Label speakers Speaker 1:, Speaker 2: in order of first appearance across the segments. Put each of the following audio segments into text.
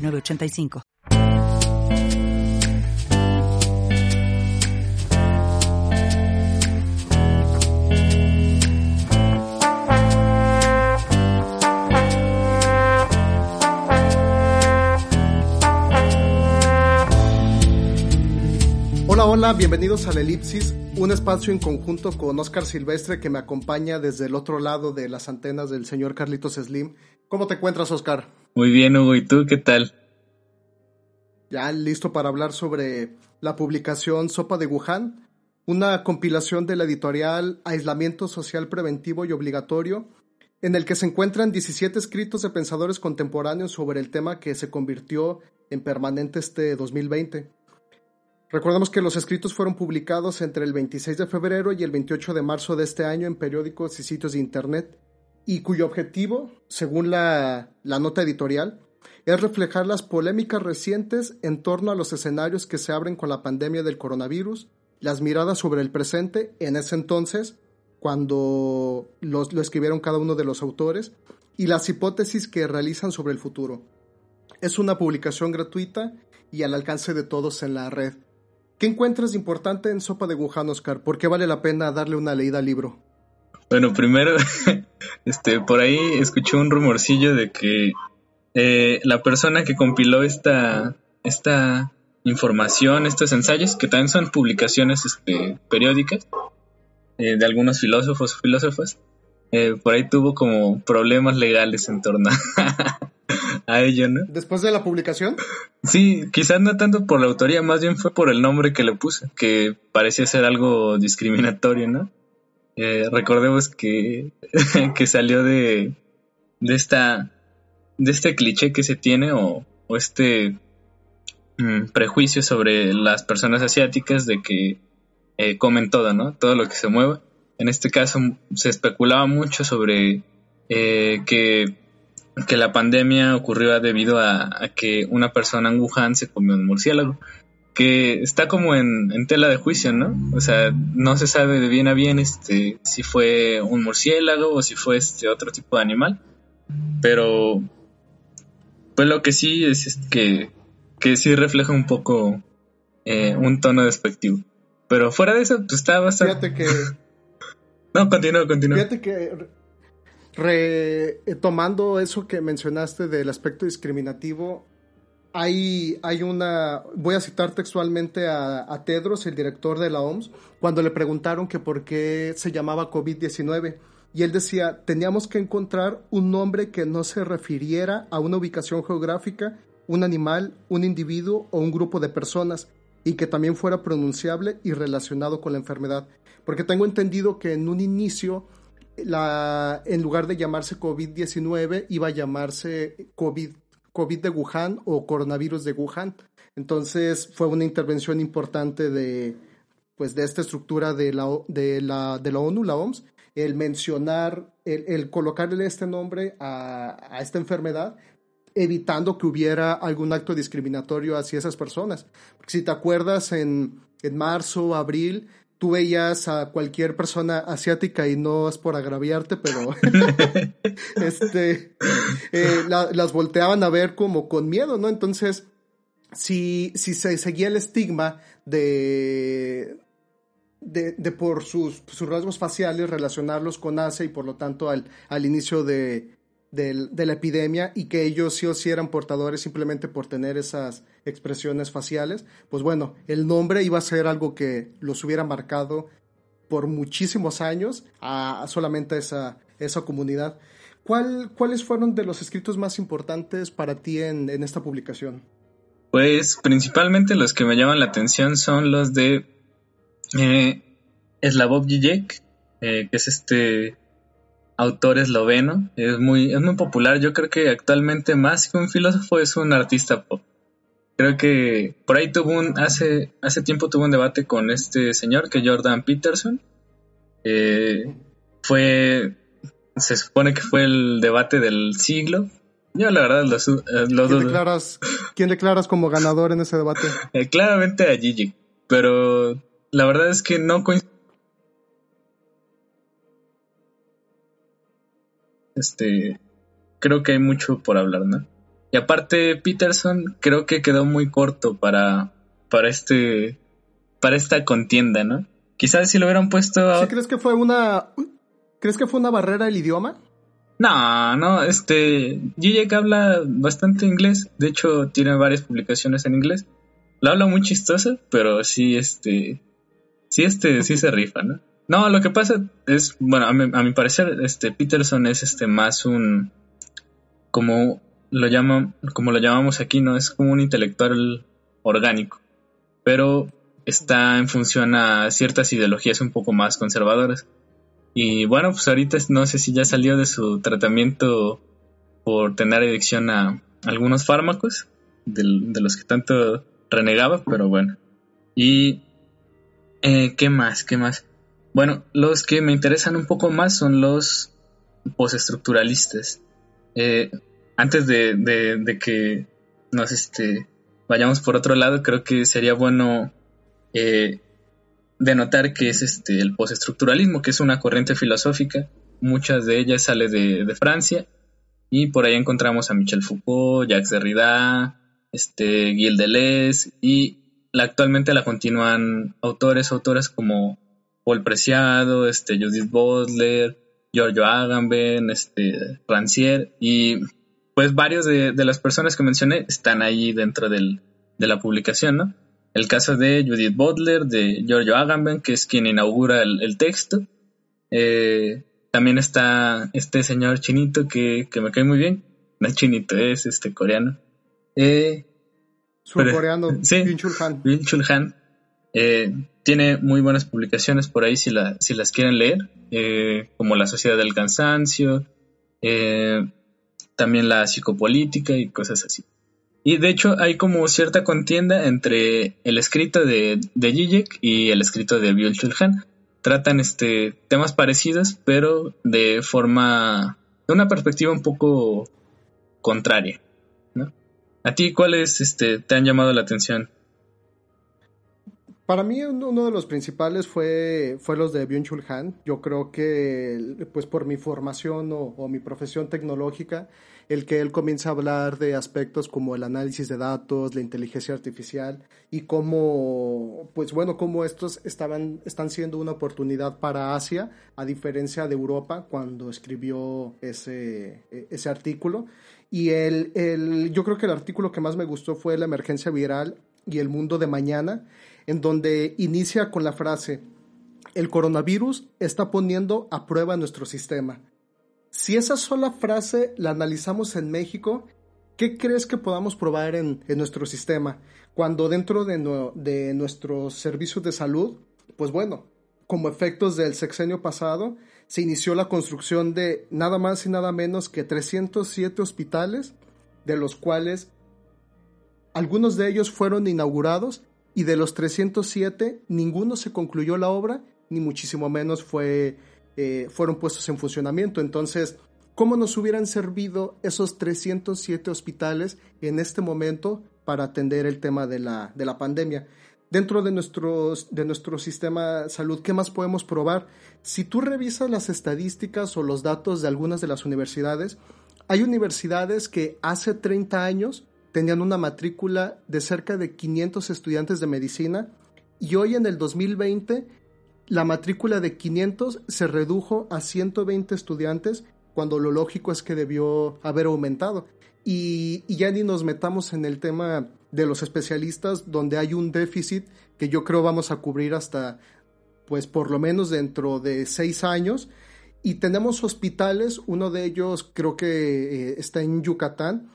Speaker 1: 906985.
Speaker 2: Hola, hola, bienvenidos al Elipsis, un espacio en conjunto con Oscar Silvestre que me acompaña desde el otro lado de las antenas del señor Carlitos Slim. ¿Cómo te encuentras, Oscar?
Speaker 3: Muy bien, Hugo, ¿y tú qué tal?
Speaker 2: Ya listo para hablar sobre la publicación Sopa de Wuhan, una compilación de la editorial Aislamiento Social Preventivo y Obligatorio, en el que se encuentran 17 escritos de pensadores contemporáneos sobre el tema que se convirtió en permanente este 2020. Recordemos que los escritos fueron publicados entre el 26 de febrero y el 28 de marzo de este año en periódicos y sitios de Internet, y cuyo objetivo, según la, nota editorial, es reflejar las polémicas recientes en torno a los escenarios que se abren con la pandemia del coronavirus, las miradas sobre el presente en ese entonces, cuando los, lo escribieron cada uno de los autores, y las hipótesis que realizan sobre el futuro. Es una publicación gratuita y al alcance de todos en la red. ¿Qué encuentras importante en Sopa de Wuhan, Oscar? ¿Por qué vale la pena darle una leída al libro?
Speaker 3: Bueno, primero, este, por ahí escuché un rumorcillo de que eh, la persona que compiló esta, esta información, estos ensayos, que también son publicaciones este, periódicas eh, de algunos filósofos o filósofas, eh, por ahí tuvo como problemas legales en torno a ello, ¿no?
Speaker 2: ¿Después de la publicación?
Speaker 3: Sí, quizás no tanto por la autoría, más bien fue por el nombre que le puse, que parecía ser algo discriminatorio, ¿no? Recordemos que, que salió de, de esta de este cliché que se tiene o, este mm, prejuicio sobre las personas asiáticas de que eh, comen todo, ¿no? Todo lo que se mueva. En este caso se especulaba mucho sobre eh, que, que, la pandemia ocurrió debido a, que una persona en Wuhan se comió un murciélago, que está como en, en, tela de juicio, ¿no? O sea, no se sabe de bien a bien este, si fue un murciélago o si fue este otro tipo de animal, pero pues lo que sí es, que, que sí refleja un poco eh, un tono despectivo. Pero fuera de eso, pues está bastante...
Speaker 2: Fíjate que...
Speaker 3: no, continúa, continúa.
Speaker 2: Fíjate que retomando eso que mencionaste del aspecto discriminativo, hay, hay una, voy a citar textualmente a, a, Tedros, el director de la OMS, cuando le preguntaron que por qué se llamaba COVID-19 y él decía, teníamos que encontrar un nombre que no se refiriera a una ubicación geográfica, un animal, un individuo o un grupo de personas, y que también fuera pronunciable y relacionado con la enfermedad. Porque tengo entendido que en un inicio, la, en lugar de llamarse COVID-19, iba a llamarse COVID, COVID de Wuhan o coronavirus de Wuhan. Entonces fue una intervención importante de, pues, de esta estructura de la, de la, de la ONU, la OMS, el mencionar, el, colocarle este nombre a, esta enfermedad, evitando que hubiera algún acto discriminatorio hacia esas personas. Si te acuerdas, en, en marzo, abril, tú veías a cualquier persona asiática y no es por agraviarte, pero este, eh, las volteaban a ver como con miedo, ¿no? Entonces, si, si se seguía el estigma de, de, de por sus, sus, rasgos faciales relacionarlos con Asia y por lo tanto al, al inicio de, de, de, la epidemia y que ellos sí o sí eran portadores simplemente por tener esas expresiones faciales, pues bueno, el nombre iba a ser algo que los hubiera marcado por muchísimos años a, a solamente esa, esa comunidad. ¿Cuál, ¿Cuáles fueron de los escritos más importantes para ti en, en esta publicación?
Speaker 3: Pues principalmente los que me llaman la atención son los de eh, Slavov Žižek, eh, que es este autor esloveno, es muy, es muy popular, yo creo que actualmente más que un filósofo es un artista pop. Creo que por ahí tuvo un, hace, hace tiempo tuvo un debate con este señor, que Jordan Peterson. Eh, fue, se supone que fue el debate del siglo. Yo la verdad los, eh,
Speaker 2: ¿Quién, declaras, ¿Quién declaras como ganador en ese debate?
Speaker 3: Eh, claramente a Gigi, pero la verdad es que no coincide. Este, creo que hay mucho por hablar, ¿no? Y aparte, Peterson creo que quedó muy corto para, para este, para esta contienda, ¿no? Quizás si lo hubieran puesto
Speaker 2: a... crees que fue una, crees que fue una barrera el idioma?
Speaker 3: No, no, este, Zizek habla bastante inglés, de hecho tiene varias publicaciones en inglés. Lo habla muy chistoso, pero sí, este, sí, este, sí se rifa, ¿no? No, lo que pasa es, bueno, a mi, a mi parecer, este, Peterson es, este, más un, como lo llaman, como lo llamamos aquí, no es como un intelectual orgánico, pero está en función a ciertas ideologías un poco más conservadoras. Y bueno, pues ahorita no sé si ya salió de su tratamiento por tener adicción a algunos fármacos, de, los que tanto renegaba, pero bueno. Y, eh, ¿qué más? ¿Qué más? Bueno, los que me interesan un poco más son los postestructuralistas. Eh, antes de, que nos este, vayamos por otro lado, creo que sería bueno eh, denotar que es este, el postestructuralismo, que es una corriente filosófica. Muchas de ellas sale de, Francia y por ahí encontramos a Michel Foucault, Jacques Derrida, este, Gilles Deleuze y actualmente la continúan autores, autoras como Paul Preciado, este, Judith Butler, Giorgio Agamben, este, Rancière y pues varios de, las personas que mencioné están ahí dentro del, de la publicación, ¿no? El caso de Judith Butler, de Giorgio Agamben, que es quien inaugura el, texto. Eh, también está este señor chinito que, me cae muy bien. No es chinito, es este coreano. Eh,
Speaker 2: Surcoreano, sí,
Speaker 3: Bin Chul Han. Eh, tiene muy buenas publicaciones por ahí si, la, si las quieren leer, eh, como La Sociedad del Cansancio, eh, también la psicopolítica y cosas así. Y de hecho hay como cierta contienda entre el escrito de, de y el escrito de Byul Chulhan. Tratan este, temas parecidos, pero de forma, de una perspectiva un poco contraria. ¿no? ¿A ti cuáles este, te han llamado la atención?
Speaker 2: Para mí uno de los principales fue, fue los de Byung-Chul Han. Yo creo que pues por mi formación o, mi profesión tecnológica, el que él comienza a hablar de aspectos como el análisis de datos, la inteligencia artificial y cómo, pues bueno, cómo estos estaban, están siendo una oportunidad para Asia, a diferencia de Europa cuando escribió ese, ese artículo. Y el, el, yo creo que el artículo que más me gustó fue la emergencia viral y el mundo de mañana en donde inicia con la frase, el coronavirus está poniendo a prueba nuestro sistema. Si esa sola frase la analizamos en México, ¿qué crees que podamos probar en, nuestro sistema? Cuando dentro de, de nuestros servicios de salud, pues bueno, como efectos del sexenio pasado, se inició la construcción de nada más y nada menos que 307 hospitales, de los cuales algunos de ellos fueron inaugurados y de los 307 ninguno se concluyó la obra, ni muchísimo menos fue, eh, fueron puestos en funcionamiento. Entonces, ¿cómo nos hubieran servido esos 307 hospitales en este momento para atender el tema de la, de la pandemia? Dentro de, nuestros, de nuestro sistema de salud, ¿qué más podemos probar? Si tú revisas las estadísticas o los datos de algunas de las universidades, hay universidades que hace 30 años tenían una matrícula de cerca de 500 estudiantes de medicina y hoy en el 2020 la matrícula de 500 se redujo a 120 estudiantes cuando lo lógico es que debió haber aumentado. Y, ya ni nos metamos en el tema de los especialistas donde hay un déficit que yo creo vamos a cubrir hasta pues por lo menos dentro de seis años y tenemos hospitales, uno de ellos creo que eh, está en Yucatán,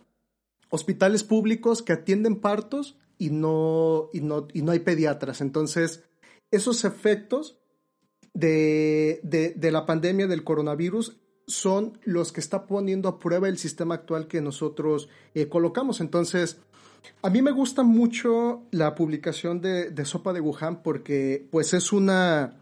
Speaker 2: hospitales públicos que atienden partos y no, y no, y no hay pediatras. Entonces, esos efectos de, de, la pandemia del coronavirus son los que está poniendo a prueba el sistema actual que nosotros eh, colocamos. Entonces, a mí me gusta mucho la publicación de, Sopa de Wuhan porque pues es una...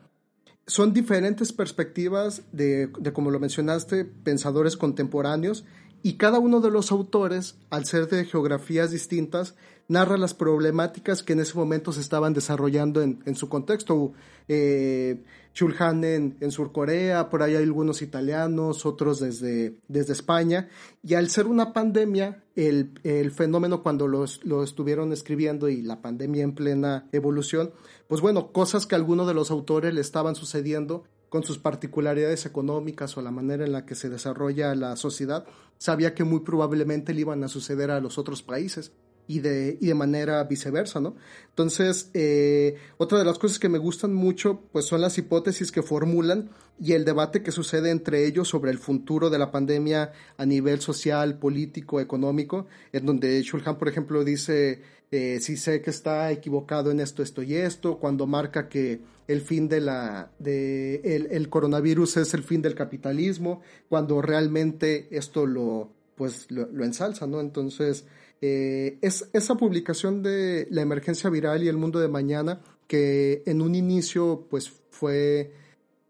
Speaker 2: Son diferentes perspectivas de, de, como lo mencionaste, pensadores contemporáneos y cada uno de los autores, al ser de geografías distintas, narra las problemáticas que en ese momento se estaban desarrollando en, en su contexto. Eh, Chulhan en, en Surcorea, por ahí hay algunos italianos, otros desde, desde España, y al ser una pandemia, el, el fenómeno cuando los, lo estuvieron escribiendo y la pandemia en plena evolución, pues bueno, cosas que a algunos de los autores le estaban sucediendo con sus particularidades económicas o la manera en la que se desarrolla la sociedad, sabía que muy probablemente le iban a suceder a los otros países y de, y de manera viceversa, ¿no? Entonces, eh, otra de las cosas que me gustan mucho, pues son las hipótesis que formulan y el debate que sucede entre ellos sobre el futuro de la pandemia a nivel social, político, económico, en donde Shulhan, por ejemplo, dice, eh, si sé que está equivocado en esto, esto y esto, cuando marca que el fin de la de el, el, coronavirus es el fin del capitalismo cuando realmente esto lo pues lo, lo ensalza no entonces eh, es esa publicación de la emergencia viral y el mundo de mañana que en un inicio pues fue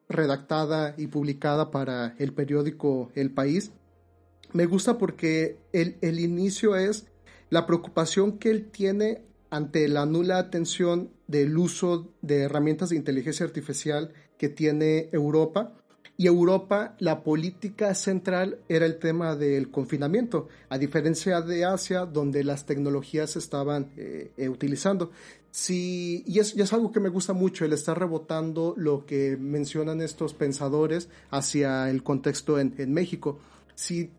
Speaker 2: redactada y publicada para el periódico El País me gusta porque el, el inicio es la preocupación que él tiene ante la nula atención del uso de herramientas de inteligencia artificial que tiene Europa. Y Europa, la política central era el tema del confinamiento, a diferencia de Asia, donde las tecnologías se estaban eh, eh, utilizando. Sí, y es, es, algo que me gusta mucho, el estar rebotando lo que mencionan estos pensadores hacia el contexto en, México. Si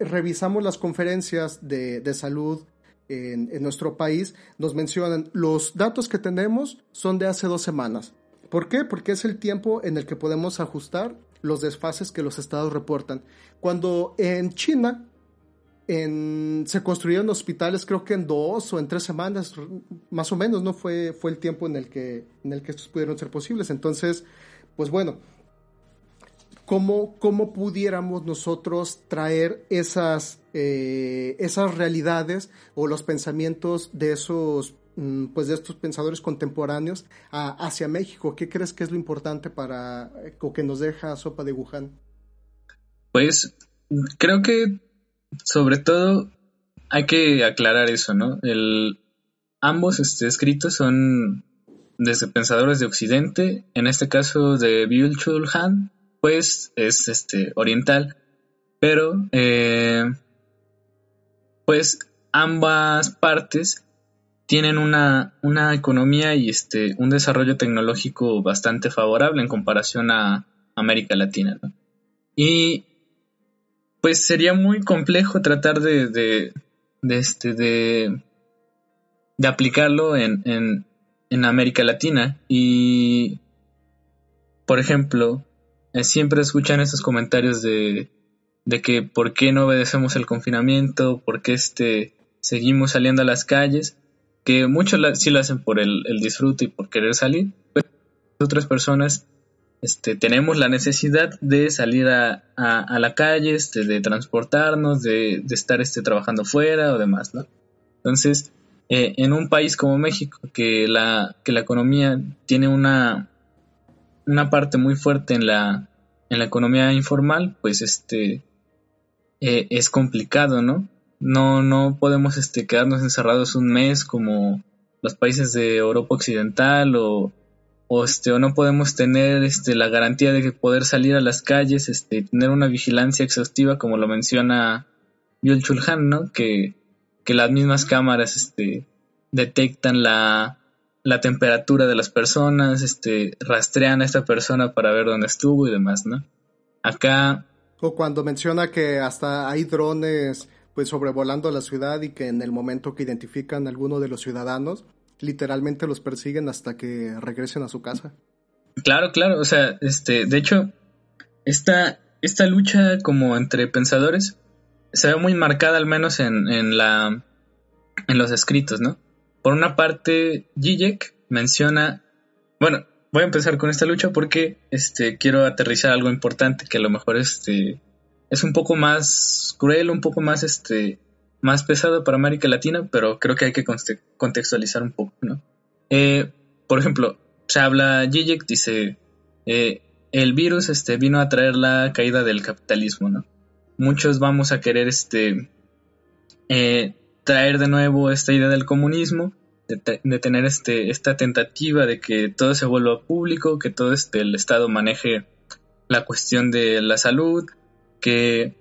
Speaker 2: revisamos las conferencias de, de salud en, en, nuestro país, nos mencionan los datos que tenemos son de hace dos semanas. ¿Por qué? Porque es el tiempo en el que podemos ajustar los desfases que los estados reportan. Cuando en China se construyeron hospitales, creo que en dos o en tres semanas, más o menos, no fue, fue el tiempo en el que en el que estos pudieron ser posibles. Entonces, pues bueno, cómo, cómo pudiéramos nosotros traer esas, eh, esas realidades o los pensamientos de esos pues de estos pensadores contemporáneos hacia México. ¿Qué crees que es lo importante para o que nos deja Sopa de Wuhan?
Speaker 3: Pues creo que sobre todo hay que aclarar eso, ¿no? El, ambos este, escritos son desde pensadores de Occidente, en este caso de Byul Chul Han, pues es este oriental, pero eh, pues ambas partes tienen una, una economía y este un desarrollo tecnológico bastante favorable en comparación a América Latina. Y pues sería muy complejo tratar de, de, de este de, de aplicarlo en, en, en América Latina. Y por ejemplo eh, siempre escuchan esos comentarios de, de que por qué no obedecemos el confinamiento, por qué este, seguimos saliendo a las calles, que muchos sí lo hacen por el, disfrute y por querer salir, pero otras personas este, tenemos la necesidad de salir a, la calle, este, de transportarnos, de, estar este, trabajando fuera o demás, ¿no? Entonces, eh, en un país como México, que la, economía tiene una, una parte muy fuerte en la, en la economía informal, pues este eh, es complicado, ¿no? No, no podemos este, quedarnos encerrados un mes como los países de Europa Occidental o, o, este, o no podemos tener este, la garantía de poder salir a las calles, este, tener una vigilancia exhaustiva como lo menciona Yul Chulhan, ¿no? Que, que las mismas cámaras este, detectan la, la temperatura de las personas, este, rastrean a esta persona para ver dónde estuvo y demás, ¿no? Acá...
Speaker 2: O cuando menciona que hasta hay drones pues sobrevolando la ciudad y que en el momento que identifican a alguno de los ciudadanos, literalmente los persiguen hasta que regresen a su casa.
Speaker 3: Claro, claro, o sea, este, de hecho, esta, esta lucha como entre pensadores se ve muy marcada al menos en, en la en los escritos, ¿no? Por una parte, Zizek menciona, bueno, voy a empezar con esta lucha porque este, quiero aterrizar algo importante que a lo mejor este, es un poco más cruel, un poco más, este, más pesado para América Latina, pero creo que hay que contextualizar un poco, ¿no? Eh, por ejemplo, se habla, Zizek dice, eh, el virus este, vino a traer la caída del capitalismo, ¿no? Muchos vamos a querer este, eh, traer de nuevo esta idea del comunismo, de, tener este, esta tentativa de que todo se vuelva público, que todo este, el Estado maneje la cuestión de la salud, que,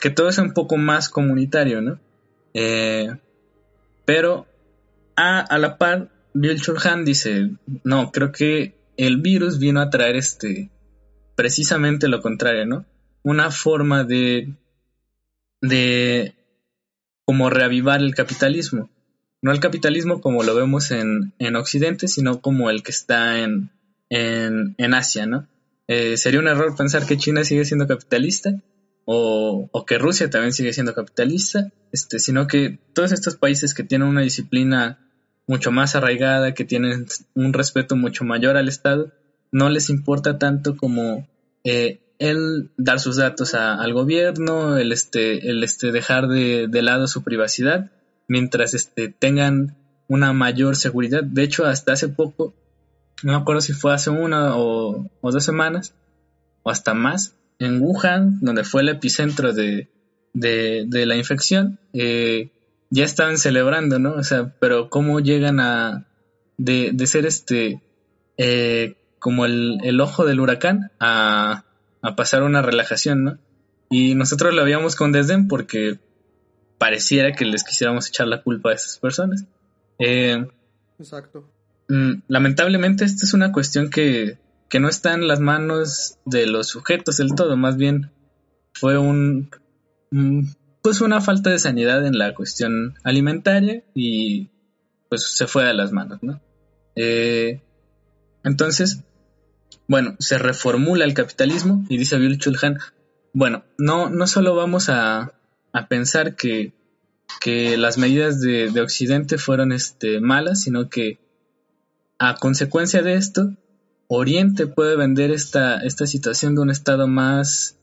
Speaker 3: que todo sea un poco más comunitario, ¿no? Eh, pero a, a, la par, Bill Chulhan dice, no, creo que el virus vino a traer este, precisamente lo contrario, ¿no? Una forma de, de como reavivar el capitalismo. No el capitalismo como lo vemos en, en Occidente, sino como el que está en, en, en Asia, ¿no? Eh, sería un error pensar que China sigue siendo capitalista o, o, que Rusia también sigue siendo capitalista, este, sino que todos estos países que tienen una disciplina mucho más arraigada, que tienen un respeto mucho mayor al Estado, no les importa tanto como eh, el dar sus datos al gobierno, el este, el este dejar de, lado su privacidad, mientras este tengan una mayor seguridad. De hecho, hasta hace poco, no me acuerdo si fue hace una o, dos semanas, o hasta más, en Wuhan, donde fue el epicentro de, de, la infección, eh, ya estaban celebrando, ¿no? O sea, pero cómo llegan a de, ser este eh, como el, el, ojo del huracán a, a, pasar una relajación, ¿no? Y nosotros lo veíamos con desdén porque pareciera que les quisiéramos echar la culpa a esas personas. Eh,
Speaker 2: Exacto.
Speaker 3: Mm, lamentablemente esta es una cuestión que, que no está en las manos de los sujetos del todo, más bien fue un, pues una falta de sanidad en la cuestión alimentaria y pues se fue a las manos, ¿no? Eh, entonces, bueno, se reformula el capitalismo y dice Bill Chulhan, bueno, no, no solo vamos a, a pensar que, que, las medidas de, de, Occidente fueron este, malas, sino que a consecuencia de esto, Oriente puede vender esta, esta situación de un estado más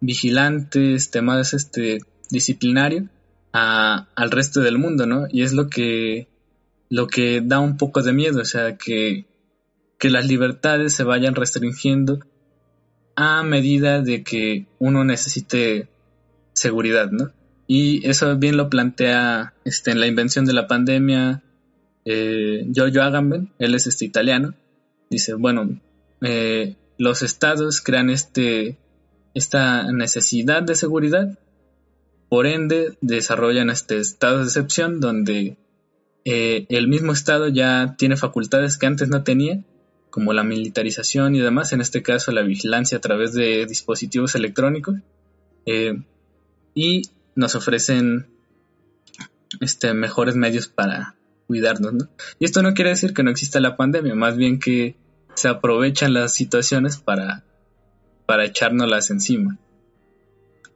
Speaker 3: vigilante, este, más este, disciplinario al resto del mundo, ¿no? Y es lo que, lo que da un poco de miedo, o sea, que, que las libertades se vayan restringiendo a medida de que uno necesite seguridad, ¿no? Y eso bien lo plantea este, en la invención de la pandemia eh, Giorgio Agamben, él es este italiano, dice, bueno, eh, los estados crean este, esta necesidad de seguridad por ende, desarrollan este estado de excepción donde eh, el mismo Estado ya tiene facultades que antes no tenía, como la militarización y demás, en este caso la vigilancia a través de dispositivos electrónicos, eh, y nos ofrecen este, mejores medios para cuidarnos. ¿no? Y esto no quiere decir que no exista la pandemia, más bien que se aprovechan las situaciones para, para echárnoslas encima.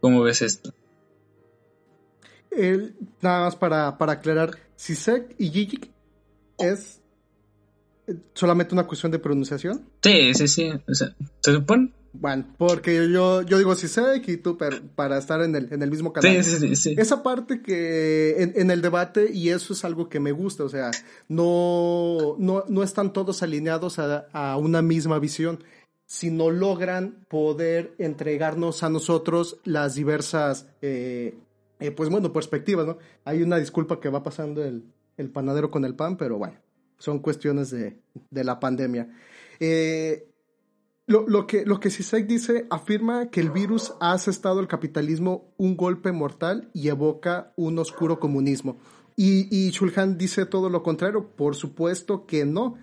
Speaker 3: ¿Cómo ves esto?
Speaker 2: nada más para, para aclarar, Sisek y Gigi es solamente una cuestión de pronunciación.
Speaker 3: Sí, sí, sí. O sea, ¿se supone?
Speaker 2: Bueno, porque yo, yo digo Sisek y tú para estar en el, en el mismo canal.
Speaker 3: Sí, sí, sí,
Speaker 2: Esa parte que en, en, el debate, y eso es algo que me gusta, o sea, no, no, no están todos alineados a, a una misma visión, sino logran poder entregarnos a nosotros las diversas eh, eh, pues bueno, perspectivas, ¿no? Hay una disculpa que va pasando el, el panadero con el pan, pero bueno, son cuestiones de, de la pandemia. Eh, lo, lo, que, lo que dice afirma que el virus ha asestado al capitalismo un golpe mortal y evoca un oscuro comunismo. Y, y Shulhan dice todo lo contrario, por supuesto que no.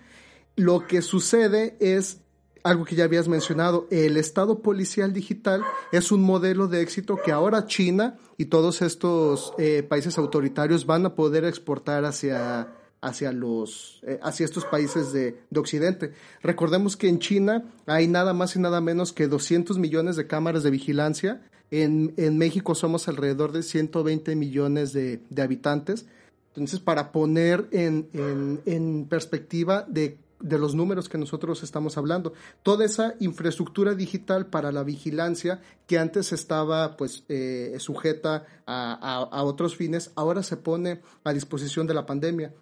Speaker 2: Lo que sucede es algo que ya habías mencionado, el Estado policial digital es un modelo de éxito que ahora China y todos estos eh, países autoritarios van a poder exportar hacia, hacia, los, eh, hacia estos países de, de, Occidente. Recordemos que en China hay nada más y nada menos que 200 millones de cámaras de vigilancia. En, en México somos alrededor de 120 millones de, habitantes. Entonces, para poner en, en, en perspectiva de de los números que nosotros estamos hablando. Toda esa infraestructura digital para la vigilancia que antes estaba pues eh, sujeta a, otros fines, ahora se pone a disposición de la pandemia.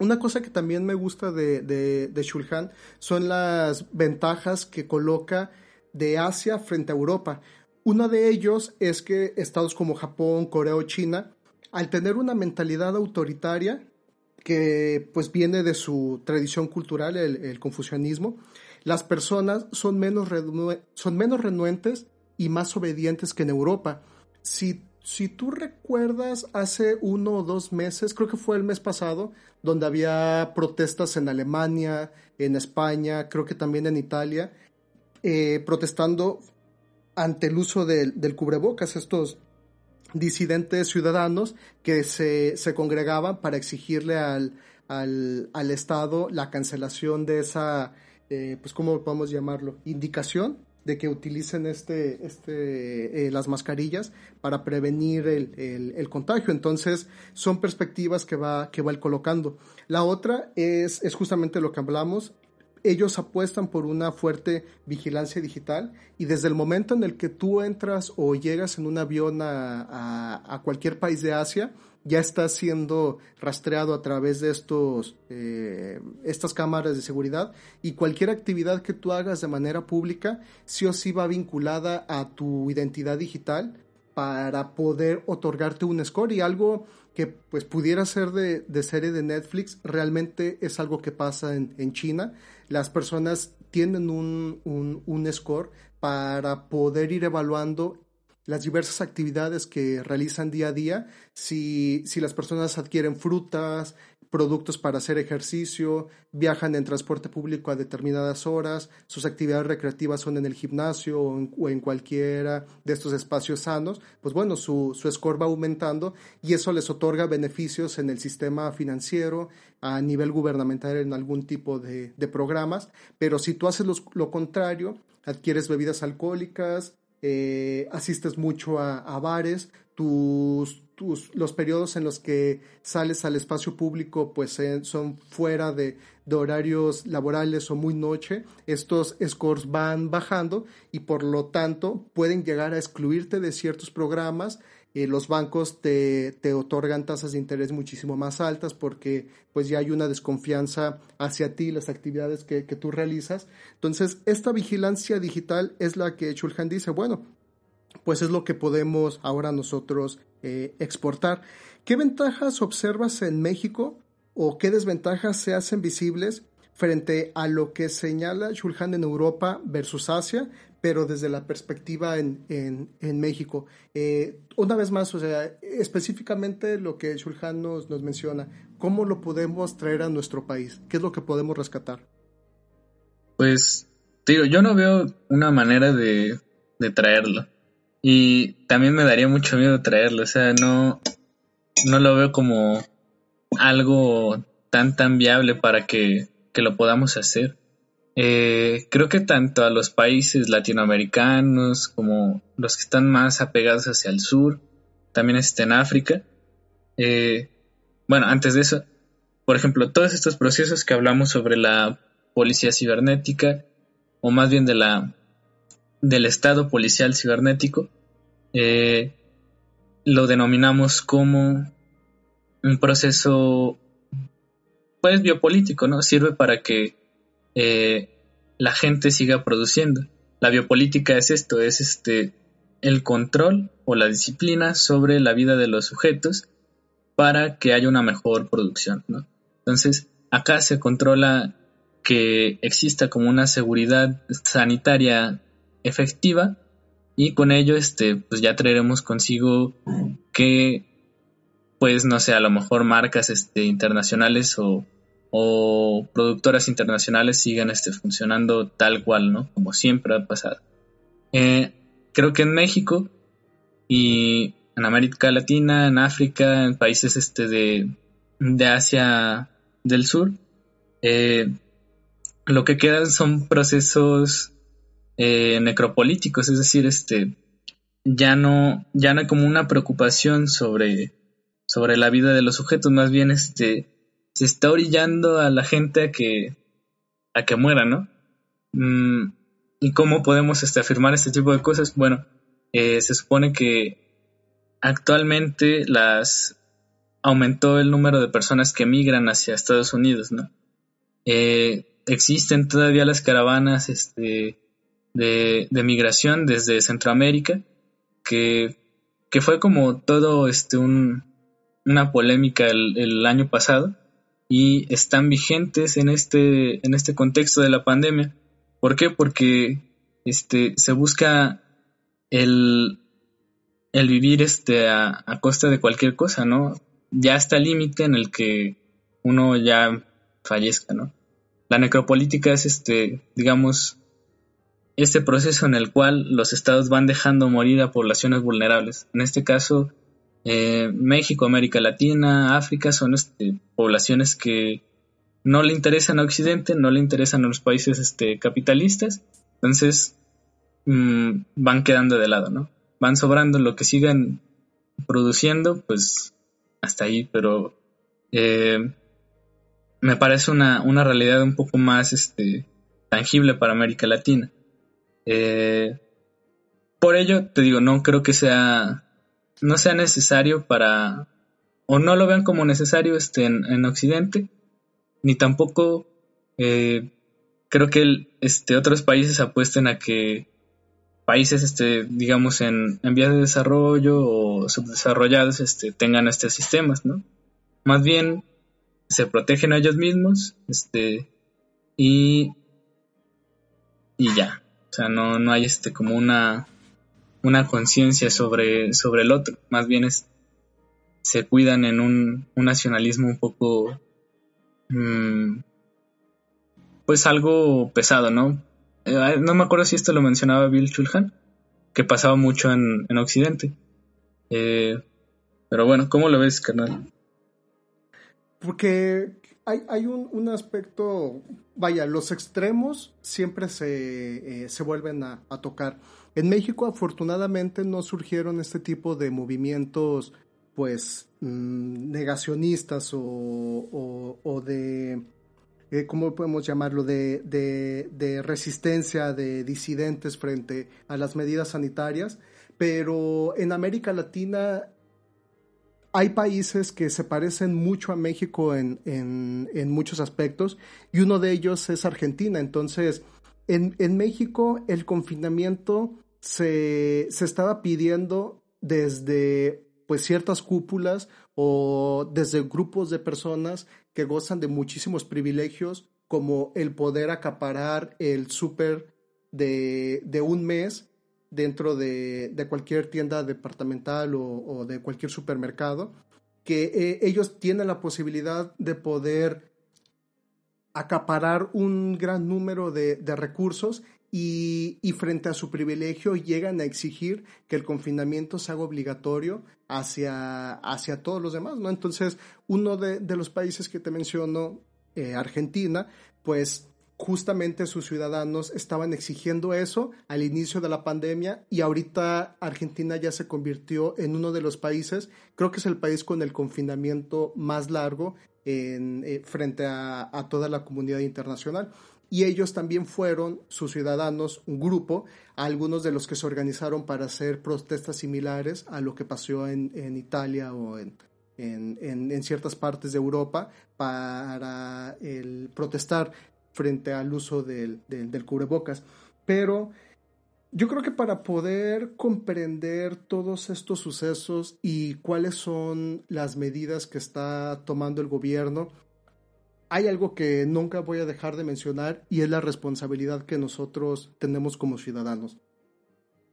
Speaker 2: Una cosa que también me gusta de, de, Shulhan son las ventajas que coloca de Asia frente a Europa. Uno de ellos es que estados como Japón, Corea o China, al tener una mentalidad autoritaria, que pues viene de su tradición cultural, el, confucianismo, las personas son menos, son menos renuentes y más obedientes que en Europa. Si, si tú recuerdas hace uno o dos meses, creo que fue el mes pasado, donde había protestas en Alemania, en España, creo que también en Italia, eh, protestando ante el uso del, cubrebocas, estos disidentes ciudadanos que se, se congregaban para exigirle al, al, al, Estado la cancelación de esa, eh, pues, ¿cómo podemos llamarlo? Indicación de que utilicen este, este, eh, las mascarillas para prevenir el, el, el, contagio. Entonces, son perspectivas que va, que va colocando. La otra es, es justamente lo que hablamos, ellos apuestan por una fuerte vigilancia digital y desde el momento en el que tú entras o llegas en un avión a, cualquier país de Asia, ya está siendo rastreado a través de estos, eh, estas cámaras de seguridad y cualquier actividad que tú hagas de manera pública sí o sí va vinculada a tu identidad digital para poder otorgarte un score y algo que pues pudiera ser de, serie de Netflix, realmente es algo que pasa en, en China. Las personas tienen un, un score para poder ir evaluando las diversas actividades que realizan día a día, si, si las personas adquieren frutas, productos para hacer ejercicio, viajan en transporte público a determinadas horas, sus actividades recreativas son en el gimnasio o en, cualquiera de estos espacios sanos, pues bueno, su, su score va aumentando y eso les otorga beneficios en el sistema financiero, a nivel gubernamental en algún tipo de, de programas, pero si tú haces lo contrario, adquieres bebidas alcohólicas, eh, asistes mucho a, a bares, tus, los periodos en los que sales al espacio público pues eh, son fuera de, de, horarios laborales o muy noche, estos scores van bajando y por lo tanto pueden llegar a excluirte de ciertos programas. Eh, los bancos te, te, otorgan tasas de interés muchísimo más altas porque pues ya hay una desconfianza hacia ti, las actividades que, que tú realizas. Entonces, esta vigilancia digital es la que Chulhan dice, bueno, pues es lo que podemos ahora nosotros eh, exportar. ¿Qué ventajas observas en México o qué desventajas se hacen visibles frente a lo que señala Shulhan en Europa versus Asia, pero desde la perspectiva en, en, México? Eh, una vez más, o sea, específicamente lo que Shulhan nos, nos menciona, ¿cómo lo podemos traer a nuestro país? ¿Qué es lo que podemos rescatar?
Speaker 3: Pues, digo, yo no veo una manera de, de traerlo. Y también me daría mucho miedo traerlo, o sea, no, no lo veo como algo tan tan viable para que, que lo podamos hacer. Eh, creo que tanto a los países latinoamericanos como los que están más apegados hacia el sur, también está en África. Eh, bueno, antes de eso, por ejemplo, todos estos procesos que hablamos sobre la policía cibernética, o más bien de la del Estado policial cibernético, eh, lo denominamos como un proceso pues biopolítico, ¿no? Sirve para que eh, la gente siga produciendo. La biopolítica es esto, es este el control o la disciplina sobre la vida de los sujetos para que haya una mejor producción, ¿no? Entonces, acá se controla que exista como una seguridad sanitaria efectiva y con ello este pues ya traeremos consigo que pues no sé a lo mejor marcas este internacionales o, o productoras internacionales sigan este funcionando tal cual no como siempre ha pasado. Eh, creo que en México y en América Latina en África en países este de, de Asia del Sur eh, lo que quedan son procesos eh, necropolíticos, es decir, este ya no, ya no hay como una preocupación sobre, sobre la vida de los sujetos, más bien este se está orillando a la gente a que a que muera, ¿no? Mm, ¿Y cómo podemos este, afirmar este tipo de cosas? Bueno, eh, se supone que actualmente las aumentó el número de personas que migran hacia Estados Unidos, ¿no? Eh, existen todavía las caravanas este, de, migración desde Centroamérica, que, que, fue como todo este, un, una polémica el, el, año pasado y están vigentes en este, en este contexto de la pandemia. ¿Por qué? Porque este, se busca el, el vivir este, a, a, costa de cualquier cosa, ¿no? Ya está el límite en el que uno ya fallezca, ¿no? La necropolítica es este, digamos, este proceso en el cual los estados van dejando morir a poblaciones vulnerables. En este caso, eh, México, América Latina, África son este, poblaciones que no le interesan a Occidente, no le interesan a los países este, capitalistas, entonces mm, van quedando de lado, ¿no? Van sobrando lo que sigan produciendo, pues hasta ahí, pero eh, me parece una, realidad un poco más este, tangible para América Latina. Eh, por ello, te digo, no creo que sea, no sea necesario para, o no lo vean como necesario este, en, Occidente, ni tampoco eh, creo que este, otros países apuesten a que países, este, digamos, en, en vías de desarrollo o subdesarrollados este, tengan estos sistemas, ¿no? Más bien se protegen a ellos mismos este, y, y ya. O sea, no, no hay este como una, una conciencia sobre, sobre el otro. Más bien es, se cuidan en un, nacionalismo un poco, mm, pues algo pesado, ¿no? Eh, no me acuerdo si esto lo mencionaba Bill Chulhan, que pasaba mucho en, en Occidente. Eh, pero bueno, ¿cómo lo ves, carnal?
Speaker 2: Porque hay, hay un, un, aspecto, vaya, los extremos siempre se, eh, se vuelven a, tocar. En México afortunadamente no surgieron este tipo de movimientos pues mmm, negacionistas o, de, eh, ¿cómo podemos llamarlo?, de, resistencia de disidentes frente a las medidas sanitarias. Pero en América Latina hay países que se parecen mucho a México en, en, muchos aspectos y uno de ellos es Argentina. Entonces, en, en México el confinamiento se, se, estaba pidiendo desde pues ciertas cúpulas o desde grupos de personas que gozan de muchísimos privilegios como el poder acaparar el súper de, de un mes dentro de, de cualquier tienda departamental o, de cualquier supermercado, que eh, ellos tienen la posibilidad de poder acaparar un gran número de, de recursos y, y, frente a su privilegio llegan a exigir que el confinamiento se haga obligatorio hacia, hacia todos los demás, ¿no? Entonces, uno de, de los países que te menciono, eh, Argentina, pues justamente sus ciudadanos estaban exigiendo eso al inicio de la pandemia y ahorita Argentina ya se convirtió en uno de los países, creo que es el país con el confinamiento más largo eh, frente a, toda la comunidad internacional. Y ellos también fueron, sus ciudadanos, un grupo, algunos de los que se organizaron para hacer protestas similares a lo que pasó en, en Italia o en, en, ciertas partes de Europa para protestar frente al uso del, del cubrebocas. Pero yo creo que para poder comprender todos estos sucesos y cuáles son las medidas que está tomando el gobierno, hay algo que nunca voy a dejar de mencionar y es la responsabilidad que nosotros tenemos como ciudadanos.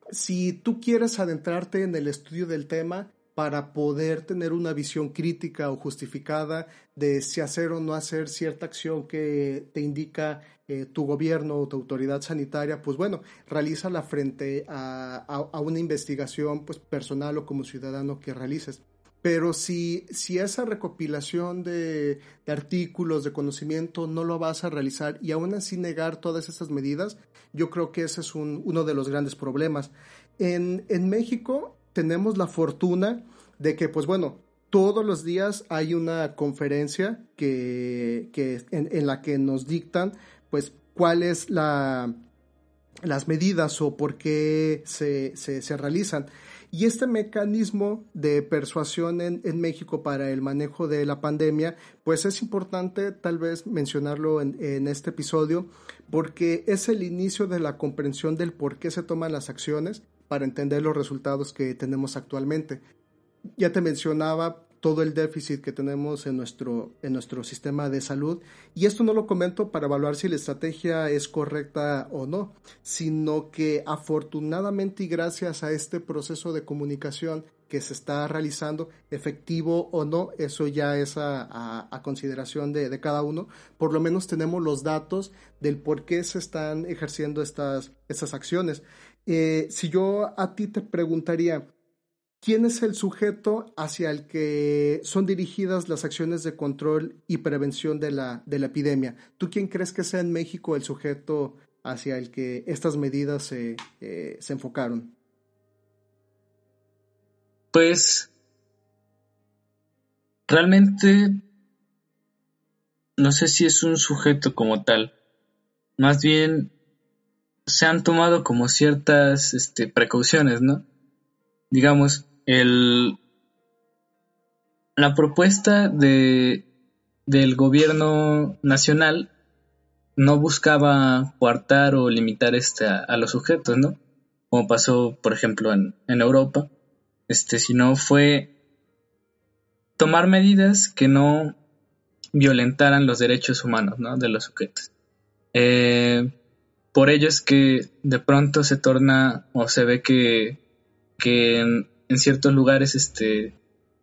Speaker 2: Si tú quieres adentrarte en el estudio del tema, para poder tener una visión crítica o justificada de si hacer o no hacer cierta acción que te indica eh, tu gobierno o tu autoridad sanitaria, pues bueno, realízala frente a, una investigación pues, personal o como ciudadano que realices. Pero si, si esa recopilación de, artículos, de conocimiento, no lo vas a realizar y aún así negar todas esas medidas, yo creo que ese es un, uno de los grandes problemas. En, en México tenemos la fortuna de que, pues bueno, todos los días hay una conferencia que, que en, la que nos dictan pues, cuál es la, las medidas o por qué se, se, realizan. Y este mecanismo de persuasión en, en, México para el manejo de la pandemia, pues es importante tal vez mencionarlo en, en, este episodio, porque es el inicio de la comprensión del por qué se toman las acciones para entender los resultados que tenemos actualmente. Ya te mencionaba todo el déficit que tenemos en nuestro, en nuestro sistema de salud. Y esto no lo comento para evaluar si la estrategia es correcta o no, sino que afortunadamente y gracias a este proceso de comunicación que se está realizando, efectivo o no, eso ya es a, consideración de, cada uno, por lo menos tenemos los datos del por qué se están ejerciendo estas, estas acciones. Eh, si yo a ti te preguntaría, ¿Quién es el sujeto hacia el que son dirigidas las acciones de control y prevención de la, de la epidemia? ¿Tú quién crees que sea en México el sujeto hacia el que estas medidas se, eh, se enfocaron?
Speaker 3: Pues realmente no sé si es un sujeto como tal. Más bien se han tomado como ciertas este, precauciones, ¿no? digamos, el, la propuesta de, del gobierno nacional no buscaba coartar o limitar este a, los sujetos, ¿no? Como pasó, por ejemplo, en, en, Europa, este, sino fue tomar medidas que no violentaran los derechos humanos, ¿no? De los sujetos. Eh, por ello es que de pronto se torna o se ve que que en, ciertos lugares este,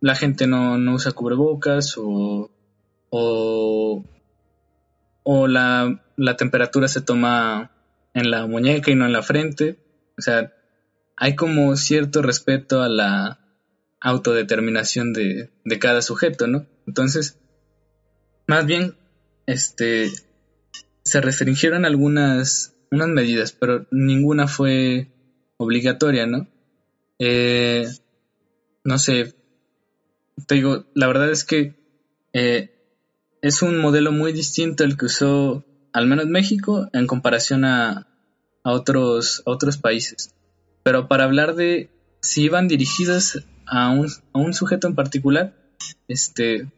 Speaker 3: la gente no, usa cubrebocas o, o, la, temperatura se toma en la muñeca y no en la frente. O sea, hay como cierto respeto a la autodeterminación de, de cada sujeto, ¿no? Entonces, más bien, este, se restringieron algunas unas medidas, pero ninguna fue obligatoria, ¿no? Eh, no sé, te digo, la verdad es que eh, es un modelo muy distinto el que usó al menos México en comparación a, a, otros, otros países. Pero para hablar de si iban dirigidas a un, a un sujeto en particular, este,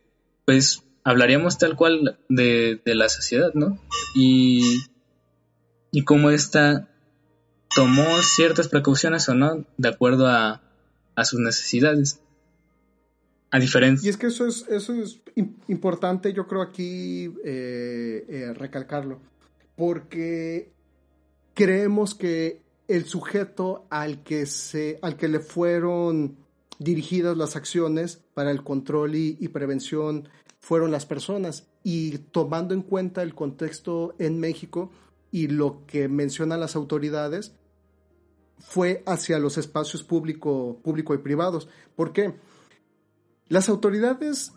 Speaker 3: pues hablaríamos tal cual de, de la sociedad, ¿no? Y, y cómo esta tomó ciertas precauciones o no de acuerdo a, sus necesidades. A diferencia.
Speaker 2: Y es que eso es, eso es importante, yo creo aquí eh, eh, recalcarlo, porque creemos que el sujeto al que, se, al que le fueron dirigidas las acciones para el control y prevención fueron las personas. Y tomando en cuenta el contexto en México y lo que mencionan las autoridades, fue hacia los espacios público, público y privados. ¿Por qué? Las autoridades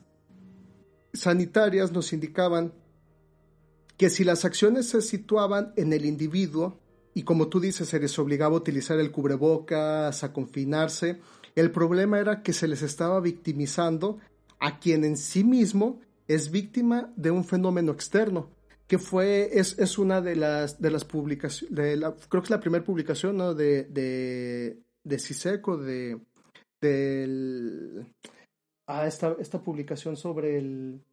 Speaker 2: sanitarias nos indicaban que si las acciones se situaban en el individuo, y como tú dices, se les obligaba a utilizar el cubrebocas, a confinarse, el problema era que se les estaba victimizando a quien en sí mismo es víctima de un fenómeno externo que fue, es, es una de las, de las publicaciones, de la, creo que es la primera publicación ¿no? de, de, de de, del, ah, esta, esta publicación sobre el,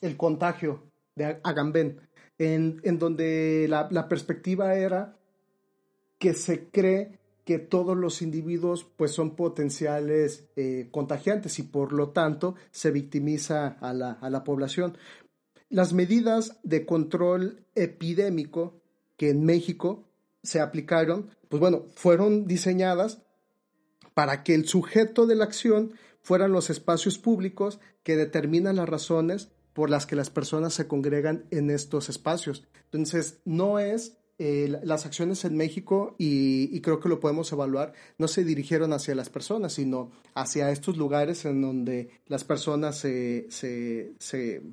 Speaker 2: el contagio de Agamben, en, en donde la, la, perspectiva era que se cree que todos los individuos pues son potenciales eh, contagiantes y por lo tanto se victimiza a la, a la población. Las medidas de control epidémico que en México se aplicaron, pues bueno, fueron diseñadas para que el sujeto de la acción fueran los espacios públicos que determinan las razones por las que las personas se congregan en estos espacios. Entonces, no es eh, las acciones en México, y, creo que lo podemos evaluar, no se dirigieron hacia las personas, sino hacia estos lugares en donde las personas se,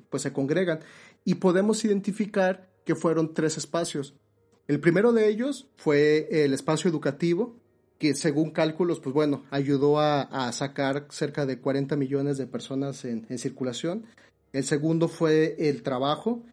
Speaker 2: pues se congregan. Y podemos identificar que fueron tres espacios. El primero de ellos fue el espacio educativo, que según cálculos, pues bueno, ayudó a, sacar cerca de 40 millones de personas en circulación. El segundo fue el trabajo,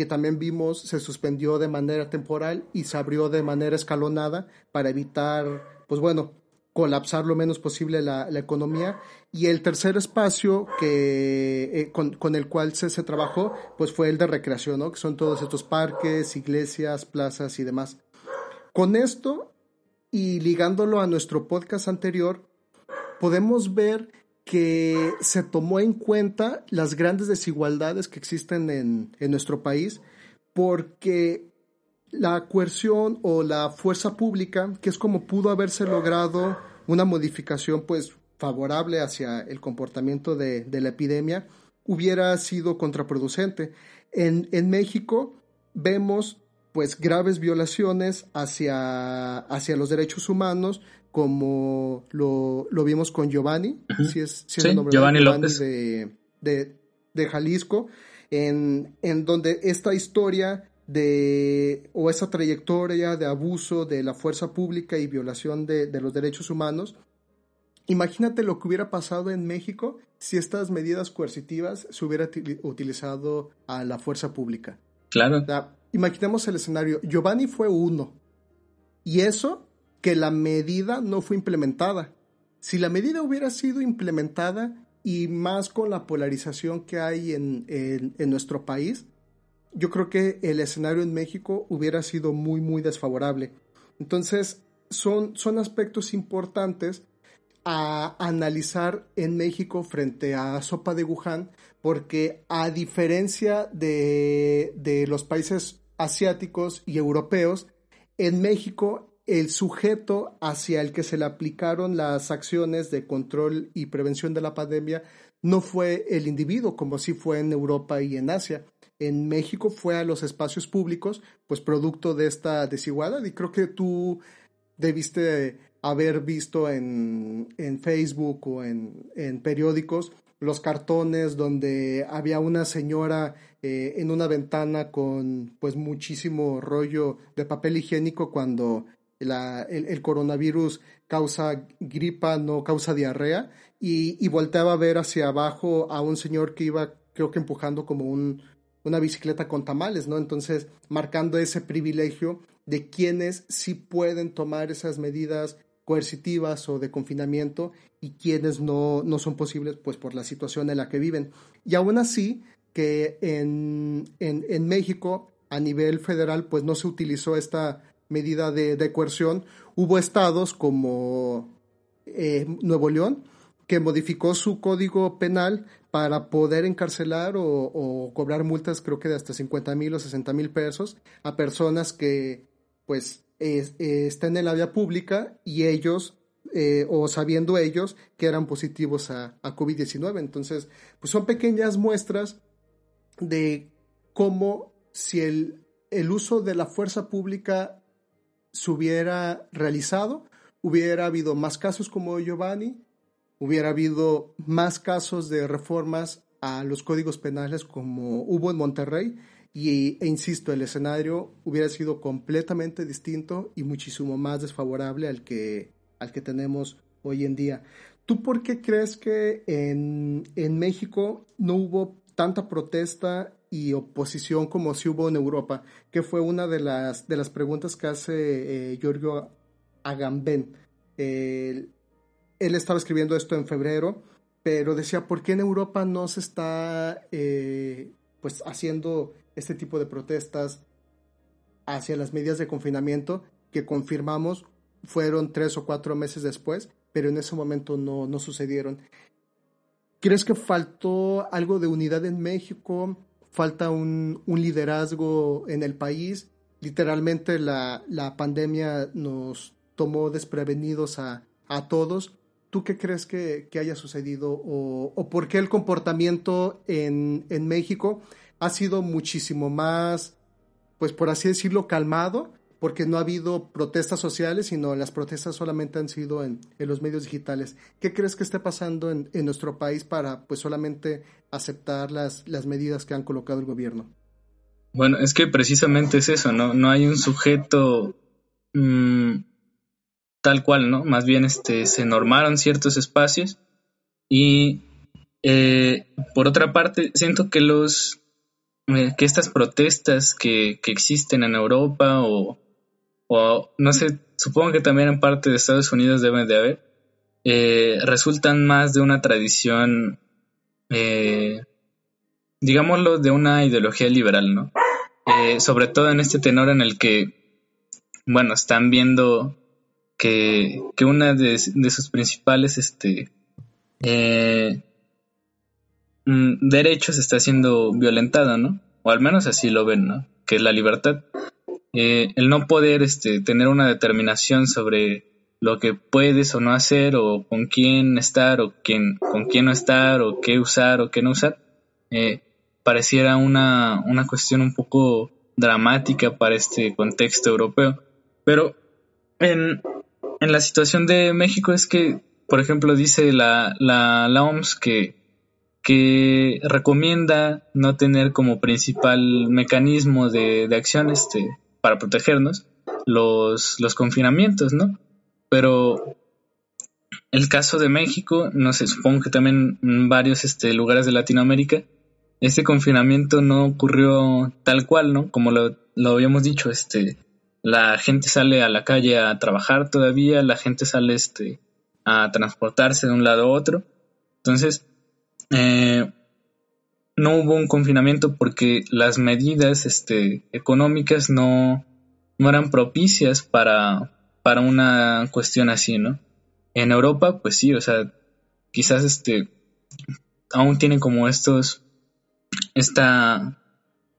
Speaker 2: que también vimos se suspendió de manera temporal y se abrió de manera escalonada para evitar, pues bueno, colapsar lo menos posible la, economía. Y el tercer espacio que, eh, con, el cual se, se, trabajó, pues fue el de recreación, que son todos estos parques, iglesias, plazas y demás. Con esto, y ligándolo a nuestro podcast anterior, podemos ver que se tomó en cuenta las grandes desigualdades que existen en, en nuestro país, porque la coerción o la fuerza pública, que es como pudo haberse logrado una modificación pues favorable hacia el comportamiento de, la epidemia, hubiera sido contraproducente. En, en, México vemos pues graves violaciones hacia, hacia los derechos humanos, como lo, vimos con Giovanni, si es,
Speaker 3: Giovanni, López.
Speaker 2: De, de, de Jalisco, en, en donde esta historia de, o esa trayectoria de abuso de la fuerza pública y violación de, los derechos humanos, imagínate lo que hubiera pasado en México si estas medidas coercitivas se hubieran utilizado a la fuerza pública.
Speaker 3: Claro.
Speaker 2: imaginemos el escenario. Giovanni fue uno. Y eso que la medida no fue implementada. Si la medida hubiera sido implementada y más con la polarización que hay en, en nuestro país, yo creo que el escenario en México hubiera sido muy, muy desfavorable. Entonces, son, son aspectos importantes a analizar en México frente a Sopa de Wuhan, porque a diferencia de, de los países asiáticos y europeos, en México el sujeto hacia el que se le aplicaron las acciones de control y prevención de la pandemia no fue el individuo, como sí fue en Europa y en Asia en México fue a los espacios públicos, pues producto de esta desigualdad. Y creo que tú debiste haber visto en, Facebook o en, periódicos los cartones donde había una señora eh, en una ventana con pues muchísimo rollo de papel higiénico cuando el, coronavirus causa gripa, no causa diarrea, y, y volteaba a ver hacia abajo a un señor que iba creo que empujando como un, una bicicleta con tamales, ¿no? Entonces, marcando ese privilegio de quienes sí pueden tomar esas medidas coercitivas o de confinamiento y quienes no, no son posibles, pues por la situación en la que viven. Y aún así, que en, en, México, a nivel federal, pues no se utilizó esta medida de, coerción. Hubo estados como eh, Nuevo León, que modificó su código penal para poder encarcelar o, cobrar multas, creo que de hasta 50 mil o 60 mil pesos, a personas que, pues, estén en la vía pública y ellos, eh, o sabiendo ellos, que eran positivos a, a COVID-19. Entonces, pues son pequeñas muestras de cómo si el uso de la fuerza pública se hubiera realizado, hubiera habido más casos como Giovanni, hubiera habido más casos de reformas a los códigos penales como hubo en Monterrey y, e insisto, el escenario hubiera sido completamente distinto y muchísimo más desfavorable al que, al que tenemos hoy en día. ¿Tú por qué crees que en, en México no hubo tanta protesta y oposición como si hubo en Europa? Que fue una de las, de las preguntas que hace eh, Giorgio Agamben. Él estaba escribiendo esto en febrero, pero decía, ¿por qué en Europa no se está eh, pues haciendo este tipo de protestas hacia las medidas de confinamiento que confirmamos fueron tres o cuatro meses después, pero en ese momento no, no sucedieron? ¿Crees que faltó algo de unidad en México? ¿Falta un, un liderazgo en el país? Literalmente la, la pandemia nos tomó desprevenidos a, a todos ¿Tú qué crees que, haya sucedido o, por qué el comportamiento en, México ha sido muchísimo más, pues por así decirlo, calmado? Porque no ha habido protestas sociales, sino las protestas solamente han sido en, los medios digitales. ¿Qué crees que esté pasando en, nuestro país para pues solamente aceptar las, las medidas que han colocado el gobierno?
Speaker 3: Bueno, es que precisamente es eso, ¿no? No hay un sujeto mm, tal cual, ¿no? Más bien este, se normaron ciertos espacios y eh, por otra parte siento que los eh, que estas protestas que, que, existen en Europa o, o, no sé, supongo que también en parte de Estados Unidos deben de haber, eh, resultan más de una tradición, eh, digámoslo, de una ideología liberal, ¿no? Eh, sobre todo en este tenor en el que, bueno, están viendo que, que una de, sus principales este, eh, mm, derechos está siendo violentada, ¿no? O al menos así lo ven, ¿no? Que es la libertad. Eh, el no poder este, tener una determinación sobre lo que puedes o no hacer, o con quién estar, o quién, con quién no estar, o qué usar o qué no usar, eh, pareciera una, una cuestión un poco dramática para este contexto europeo. Pero en, en la situación de México es que, por ejemplo, dice la, la, la OMS que, que recomienda no tener como principal mecanismo de, de acción este, para protegernos los, los confinamientos, ¿no? Pero el caso de México, no sé, supongo que también en varios este, lugares de Latinoamérica, este confinamiento no ocurrió tal cual, ¿no? Como lo, lo habíamos dicho, este, la gente sale a la calle a trabajar todavía, la gente sale este, a transportarse de un lado a otro. Entonces, eh, no hubo un confinamiento porque las medidas este, económicas no, no eran propicias para, para una cuestión así, ¿no? En Europa, pues sí, o sea, quizás este, aún tienen como estos, esta,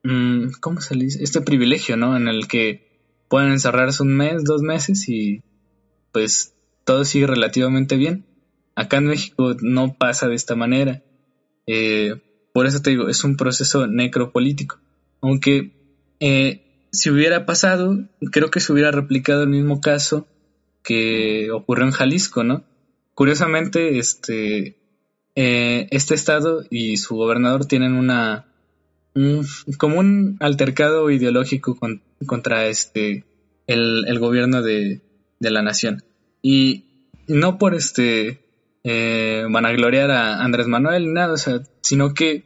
Speaker 3: mm, ¿cómo se dice? Este privilegio, ¿no? En el que pueden encerrarse un mes, dos meses y pues todo sigue relativamente bien. Acá en México no pasa de esta manera. Eh, por eso te digo, es un proceso necropolítico. Aunque eh, si hubiera pasado, creo que se hubiera replicado el mismo caso que ocurrió en Jalisco, ¿no? Curiosamente, este, eh, este estado y su gobernador tienen una un, como un altercado ideológico contra este el, gobierno de, la nación y no por este eh, vanagloriar a Andrés Manuel nada, o sea, sino que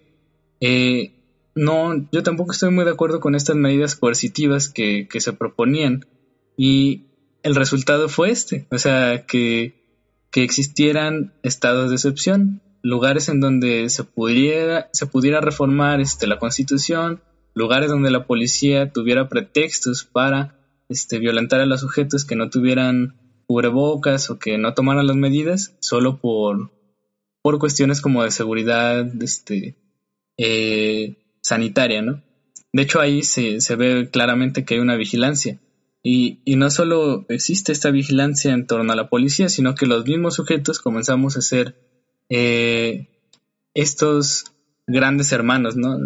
Speaker 3: eh, no, yo tampoco estoy muy de acuerdo con estas medidas coercitivas que, que se proponían. Y el resultado fue este, o sea, que, que existieran estados de excepción, lugares en donde se pudiera, se pudiera reformar este, la constitución, lugares donde la policía tuviera pretextos para este, violentar a los sujetos que no tuvieran cubrebocas o que no tomaran las medidas solo por, por cuestiones como de seguridad este, eh, sanitaria, ¿no? De hecho, ahí se, se ve claramente que hay una vigilancia. Y, y, no solo existe esta vigilancia en torno a la policía, sino que los mismos sujetos comenzamos a ser eh, estos grandes hermanos, ¿no?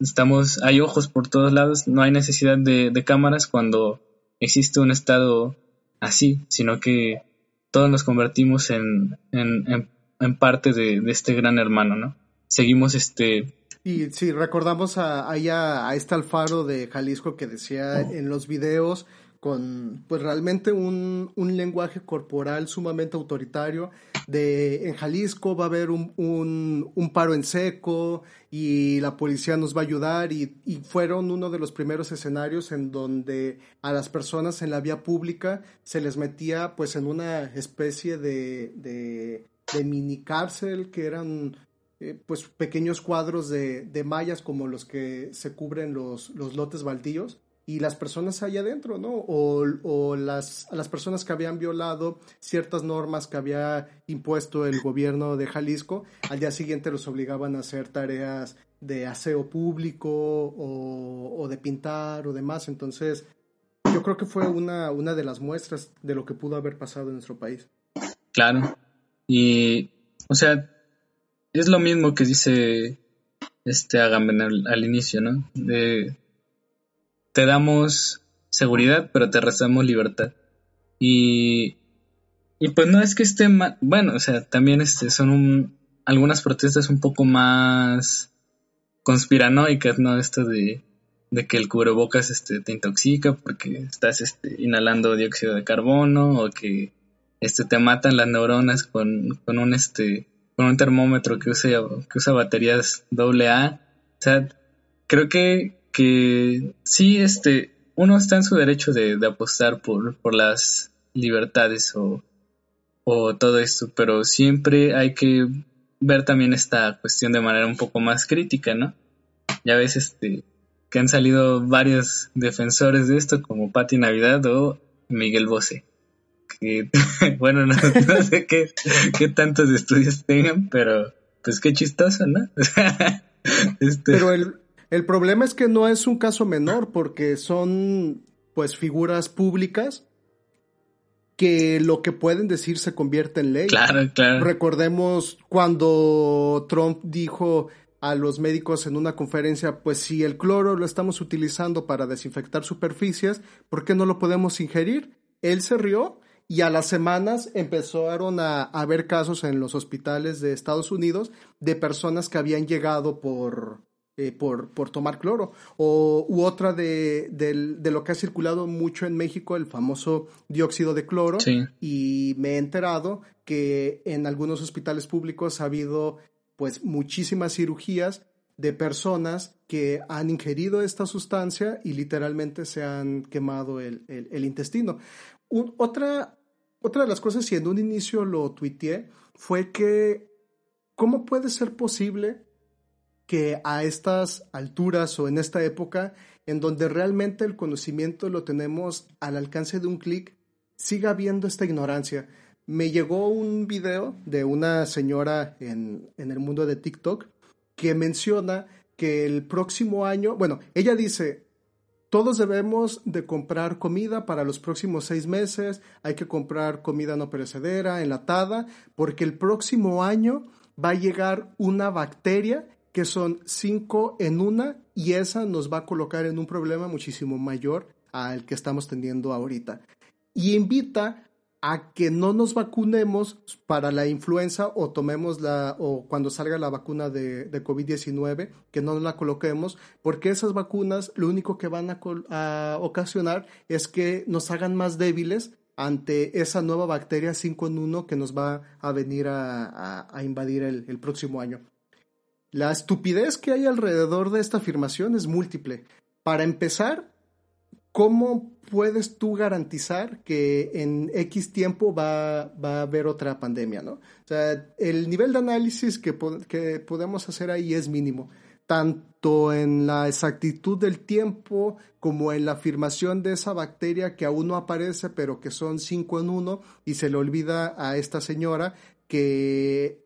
Speaker 3: Estamos, hay ojos por todos lados, no hay necesidad de, de cámaras cuando existe un estado así, sino que todos nos convertimos en, en, en, parte de, de, este gran hermano, ¿no? Seguimos este
Speaker 2: y si recordamos a, a, a este Alfaro de Jalisco que decía en los videos con pues realmente un, un, lenguaje corporal sumamente autoritario de en Jalisco va a haber un, un, un, paro en seco y la policía nos va a ayudar y, fueron uno de los primeros escenarios en donde a las personas en la vía pública se les metía pues en una especie de, de, de mini cárcel que eran eh, pues pequeños cuadros de, de, mallas como los que se cubren los, los lotes baldíos y las personas allá adentro, ¿no? O, o las, las personas que habían violado ciertas normas que había impuesto el gobierno de Jalisco, al día siguiente los obligaban a hacer tareas de aseo público o, o de pintar o demás. Entonces, yo creo que fue una, una de las muestras de lo que pudo haber pasado en nuestro país.
Speaker 3: Claro. Y, o sea, es lo mismo que dice este Agamben al, inicio, ¿no? De, te damos seguridad, pero te restamos libertad. Y, y pues no es que esté mal, bueno, o sea, también este, son un, algunas protestas un poco más conspiranoicas, ¿no? Esto de, de que el cubrebocas este, te intoxica porque estás este, inhalando dióxido de carbono o que este, te matan las neuronas con, con un este con un termómetro que usa, que usa baterías AA. O sea, creo que, que sí, este, uno está en su derecho de, apostar por, por las libertades o, o todo esto, pero siempre hay que ver también esta cuestión de manera un poco más crítica, ¿no? Ya ves este, que han salido varios defensores de esto, como Patti Navidad o Miguel Bosé. Que, bueno, no, sé qué, qué, tantos estudios tengan, pero pues qué chistoso, ¿no?
Speaker 2: este... Pero el, el problema es que no es un caso menor, porque son pues figuras públicas que lo que pueden decir se convierte en ley.
Speaker 3: Claro, claro.
Speaker 2: Recordemos cuando Trump dijo a los médicos en una conferencia, pues si el cloro lo estamos utilizando para desinfectar superficies, ¿por qué no lo podemos ingerir? Él se rió y a las semanas empezaron a, haber casos en los hospitales de Estados Unidos de personas que habían llegado por, eh, por, por, tomar cloro. O, u otra de, de, lo que ha circulado mucho en México, el famoso dióxido de cloro. Y me he enterado que en algunos hospitales públicos ha habido pues muchísimas cirugías de personas que han ingerido esta sustancia y literalmente se han quemado el, el, intestino. otra, otra de las cosas, y en un inicio lo tuiteé, fue que ¿cómo puede ser posible que a estas alturas o en esta época, en donde realmente el conocimiento lo tenemos al alcance de un clic, siga habiendo esta ignorancia. Me llegó un video de una señora en, en el mundo de TikTok que menciona que el próximo año, bueno, ella dice, todos debemos de comprar comida para los próximos seis meses, hay que comprar comida no perecedera, enlatada, porque el próximo año va a llegar una bacteria que son cinco en una y esa nos va a colocar en un problema muchísimo mayor al que estamos teniendo ahorita. Y invita a que no nos vacunemos para la influenza o tomemos la, o cuando salga la vacuna de, COVID-19, que no la coloquemos, porque esas vacunas lo único que van a, ocasionar es que nos hagan más débiles ante esa nueva bacteria 5 en 1 que nos va a venir a, invadir el próximo año. La estupidez que hay alrededor de esta afirmación es múltiple. Para empezar, ¿cómo puedes tú garantizar que en X tiempo va, a haber otra pandemia? ¿no? O sea, el nivel de análisis que, que podemos hacer ahí es mínimo, tanto en la exactitud del tiempo como en la afirmación de esa bacteria que aún no aparece, pero que son cinco en uno, y se le olvida a esta señora que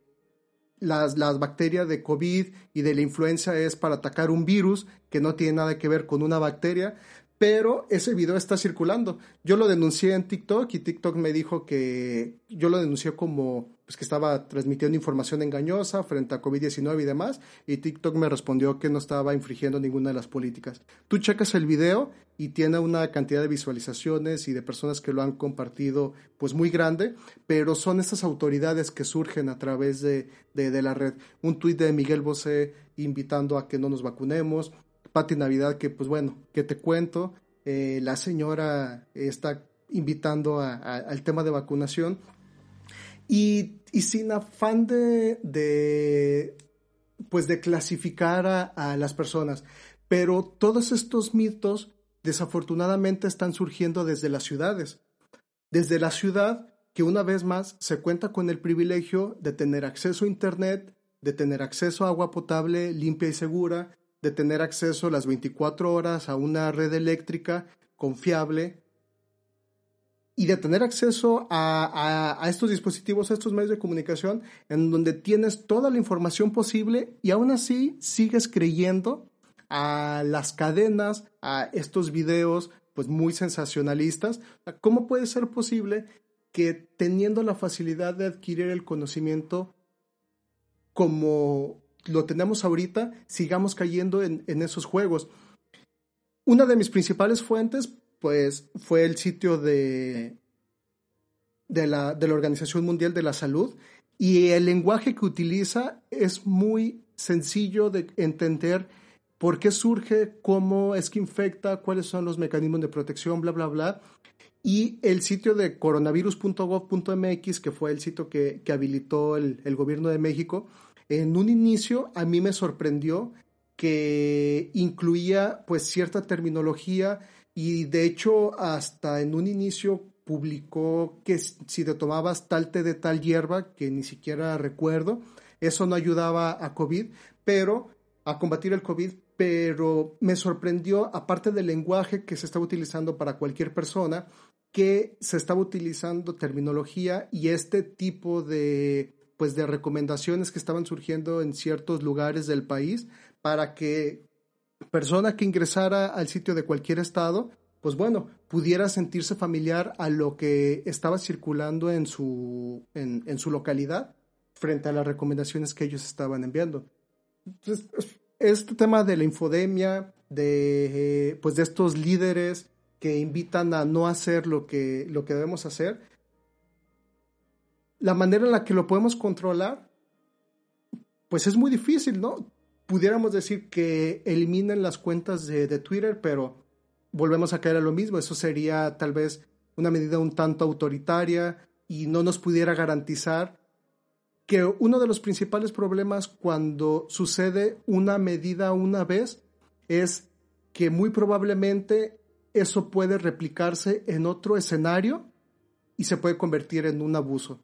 Speaker 2: las, las, bacterias de COVID y de la influenza es para atacar un virus que no tiene nada que ver con una bacteria, pero ese video está circulando. Yo lo denuncié en TikTok y TikTok me dijo que yo lo denuncié como pues, que estaba transmitiendo información engañosa frente a COVID-19 y demás, y TikTok me respondió que no estaba infringiendo ninguna de las políticas. Tú checas el video y tiene una cantidad de visualizaciones y de personas que lo han compartido pues muy grande, pero son estas autoridades que surgen a través de, de, la red. Un tuit de Miguel Bosé invitando a que no nos vacunemos, Pati Navidad, que pues bueno, que te cuento, eh, la señora está invitando al tema de vacunación y, sin afán de, de, pues de clasificar a, a las personas, pero todos estos mitos desafortunadamente están surgiendo desde las ciudades. Desde la ciudad que una vez más se cuenta con el privilegio de tener acceso a Internet, de tener acceso a agua potable limpia y segura, de tener acceso las 24 horas a una red eléctrica confiable y de tener acceso a, estos dispositivos, a estos medios de comunicación, en donde tienes toda la información posible y aún así sigues creyendo a las cadenas, a estos videos pues muy sensacionalistas. ¿Cómo puede ser posible que teniendo la facilidad de adquirir el conocimiento como lo tenemos ahorita, sigamos cayendo en, esos juegos. Una de mis principales fuentes, pues, fue el sitio de, de, la, de la Organización Mundial de la Salud y el lenguaje que utiliza es muy sencillo de entender por qué surge, cómo es que infecta, cuáles son los mecanismos de protección, bla, bla, bla. Y el sitio de coronavirus.gov.mx, que fue el sitio que, habilitó el, el, gobierno de México, en un inicio a mí me sorprendió que incluía pues cierta terminología y de hecho hasta en un inicio publicó que si te tomabas tal té de tal hierba, que ni siquiera recuerdo, eso no ayudaba a COVID, pero a combatir el COVID, pero me sorprendió, aparte del lenguaje que se estaba utilizando para cualquier persona, que se estaba utilizando terminología y este tipo de pues de recomendaciones que estaban surgiendo en ciertos lugares del país para que persona que ingresara al sitio de cualquier estado, pues bueno, pudiera sentirse familiar a lo que estaba circulando en su, en, en su localidad frente a las recomendaciones que ellos estaban enviando. Este tema de la infodemia, de, pues de estos líderes que invitan a no hacer lo que, lo que debemos hacer, la manera en la que lo podemos controlar, pues es muy difícil, ¿no? Pudiéramos decir que eliminen las cuentas de, Twitter, pero volvemos a caer a lo mismo. Eso sería tal vez una medida un tanto autoritaria y no nos pudiera garantizar que uno de los principales problemas cuando sucede una medida una vez es que muy probablemente eso puede replicarse en otro escenario y se puede convertir en un abuso.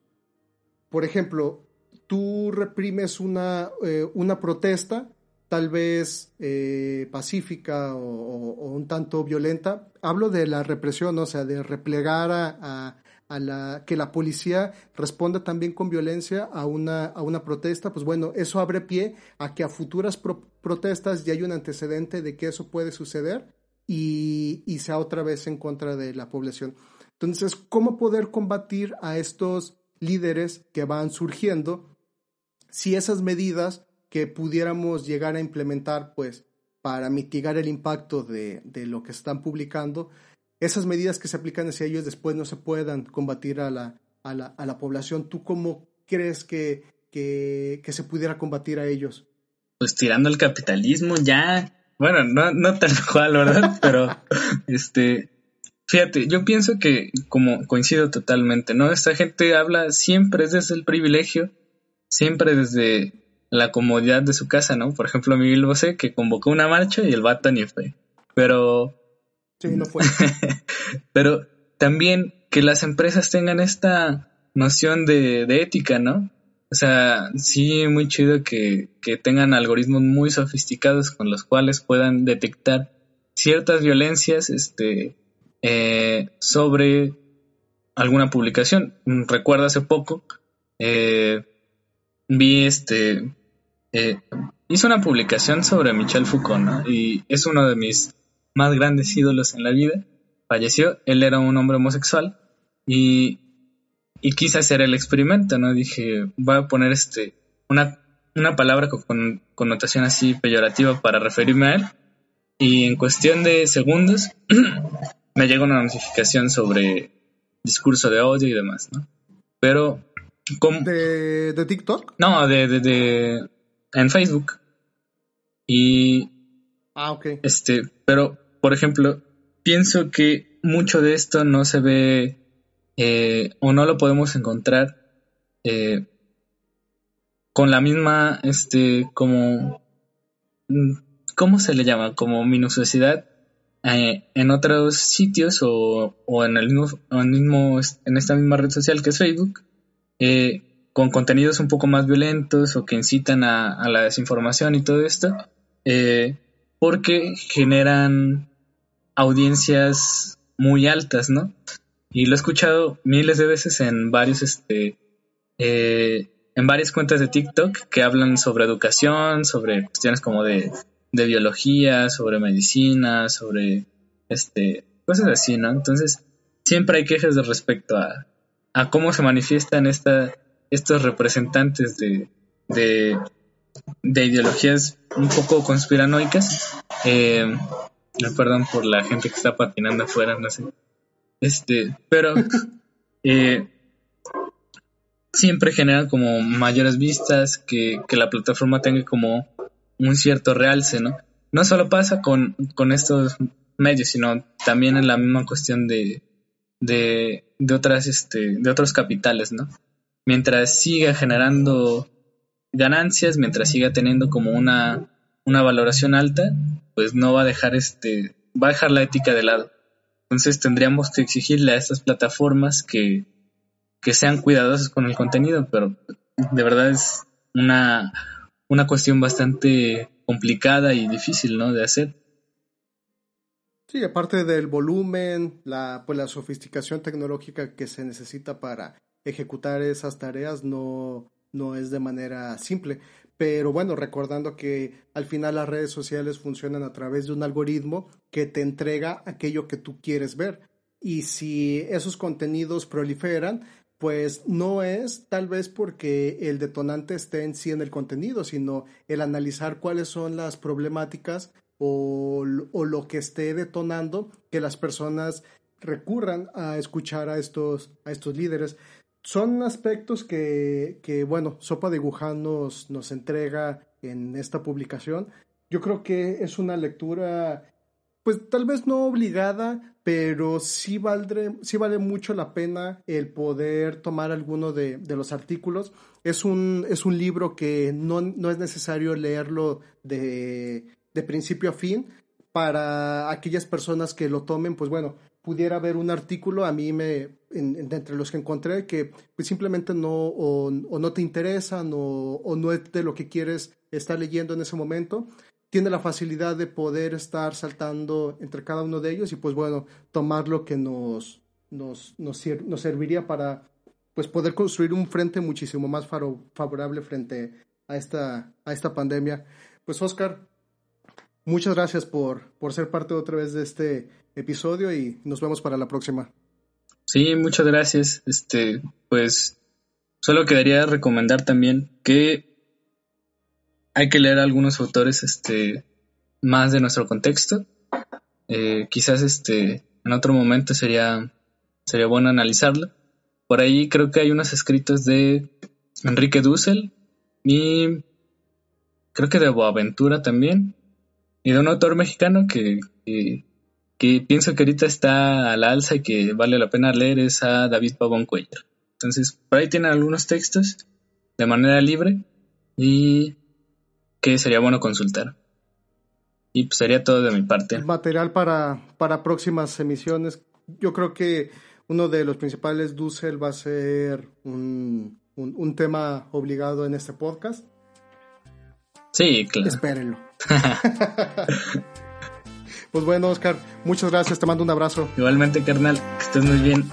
Speaker 2: Por ejemplo, tú reprimes una, eh, una protesta, tal vez eh, pacífica o, un tanto violenta. Hablo de la represión, o sea, de replegar a que la policía responda también con violencia a una, a una protesta, pues bueno, eso abre pie a que a futuras protestas ya hay un antecedente de que eso puede suceder y sea otra vez en contra de la población. Entonces, ¿cómo poder combatir a estos líderes que van surgiendo si esas medidas que pudiéramos llegar a implementar, pues, para mitigar el impacto de, de lo que están publicando, esas medidas que se aplican hacia ellos después no se puedan combatir a la, a la, a la población. ¿Tú cómo crees que, que, que, se pudiera combatir a ellos?
Speaker 3: Pues tirando el capitalismo ya, bueno, no, no tal cual, ¿verdad? Pero, este, fíjate, yo pienso que, como coincido totalmente, ¿no? Esta gente habla siempre desde el privilegio, siempre desde la comodidad de su casa, ¿no? Por ejemplo, Miguel Bosé, que convocó una marcha y el vato ni fue. Pero
Speaker 2: no fue.
Speaker 3: Pero también que las empresas tengan esta noción de, ética, ¿no? O sea, sí, muy chido que, tengan algoritmos muy sofisticados con los cuales puedan detectar ciertas violencias este, eh, sobre alguna publicación. Recuerdo hace poco, eh, vi este, eh, hizo una publicación sobre Michel Foucault, ¿no? Y es uno de mis más grandes ídolos en la vida, falleció, él era un hombre homosexual y, y quise hacer el experimento, ¿no? Dije, voy a poner este, una, una palabra con connotación así peyorativa para referirme a él y en cuestión de segundos me llegó una notificación sobre discurso de odio y demás, ¿no? Pero...
Speaker 2: ¿De, ¿De, TikTok?
Speaker 3: No, de, de, de, en Facebook. Y...
Speaker 2: Ah, ok.
Speaker 3: Este, pero por ejemplo, pienso que mucho de esto no se ve eh, o no lo podemos encontrar eh, con la misma, este, como, mm, ¿cómo se le llama? Como minuciosidad eh, en otros sitios o, en el mismo, en, esta misma red social que es Facebook, con contenidos un poco más violentos o que incitan a, a la desinformación y todo esto, porque generan audiencias muy altas, ¿no? Y lo he escuchado miles de veces en varios, este, eh, en varias cuentas de TikTok que hablan sobre educación, sobre cuestiones como de, de biología, sobre medicina, sobre, este, cosas así, ¿no? Entonces, siempre hay quejas de respecto a, a cómo se manifiestan esta, estos representantes de, de, de ideologías un poco conspiranoicas. Eh, perdón por la gente que está patinando afuera, no sé. Este, pero eh, siempre genera como mayores vistas, que, la plataforma tenga como un cierto realce, ¿no? No solo pasa con, con estos medios, sino también en la misma cuestión de, de, de, otras, este, de otros capitales, ¿no? Mientras siga generando ganancias, mientras siga teniendo como una una valoración alta, pues no va a dejar este, va a dejar la ética de lado. Entonces tendríamos que exigirle a estas plataformas que, que sean cuidadosas con el contenido, pero de verdad es una, una cuestión bastante complicada y difícil, ¿no? De hacer.
Speaker 2: Sí, aparte del volumen, la, pues la sofisticación tecnológica que se necesita para ejecutar esas tareas no, no es de manera simple. Pero bueno, recordando que al final las redes sociales funcionan a través de un algoritmo que te entrega aquello que tú quieres ver. Y si esos contenidos proliferan, pues no es tal vez porque el detonante esté en sí en el contenido, sino el analizar cuáles son las problemáticas o, o lo que esté detonando que las personas recurran a escuchar a estos, a estos líderes son aspectos que, que, bueno, Sopa de Wuhan nos, nos entrega en esta publicación. Yo creo que es una lectura, pues tal vez no obligada, pero sí, valdré, sí vale mucho la pena el poder tomar alguno de, de los artículos. Es un, es un libro que no, no es necesario leerlo de, de principio a fin. Para aquellas personas que lo tomen, pues bueno, pudiera haber un artículo, a mí me, entre los que encontré, que pues simplemente no, o, no te interesan o, o, no es de lo que quieres estar leyendo en ese momento, tiene la facilidad de poder estar saltando entre cada uno de ellos y pues bueno, tomar lo que nos, nos, nos, nos serviría para pues poder construir un frente muchísimo más favorable frente a esta, a esta pandemia. Pues Oscar, muchas gracias por, por ser parte otra vez de este episodio y nos vemos para la próxima.
Speaker 3: Sí, muchas gracias. Este, pues solo quedaría recomendar también que hay que leer algunos autores este más de nuestro contexto. Eh, quizás este en otro momento sería sería bueno analizarlo. Por ahí creo que hay unos escritos de Enrique Dussel y creo que de Boaventura también y de un autor mexicano que que pienso que ahorita está al alza y que vale la pena leer es a David Pavón Cuellar. Entonces, por ahí tienen algunos textos de manera libre y que sería bueno consultar. Y pues sería todo de mi parte.
Speaker 2: Material para, para próximas emisiones. Yo creo que uno de los principales Dussel va a ser un, un tema obligado en este podcast.
Speaker 3: Sí, claro.
Speaker 2: Espérenlo. Pues bueno, Oscar, muchas gracias, te mando un abrazo.
Speaker 3: Igualmente, carnal, que estés muy bien.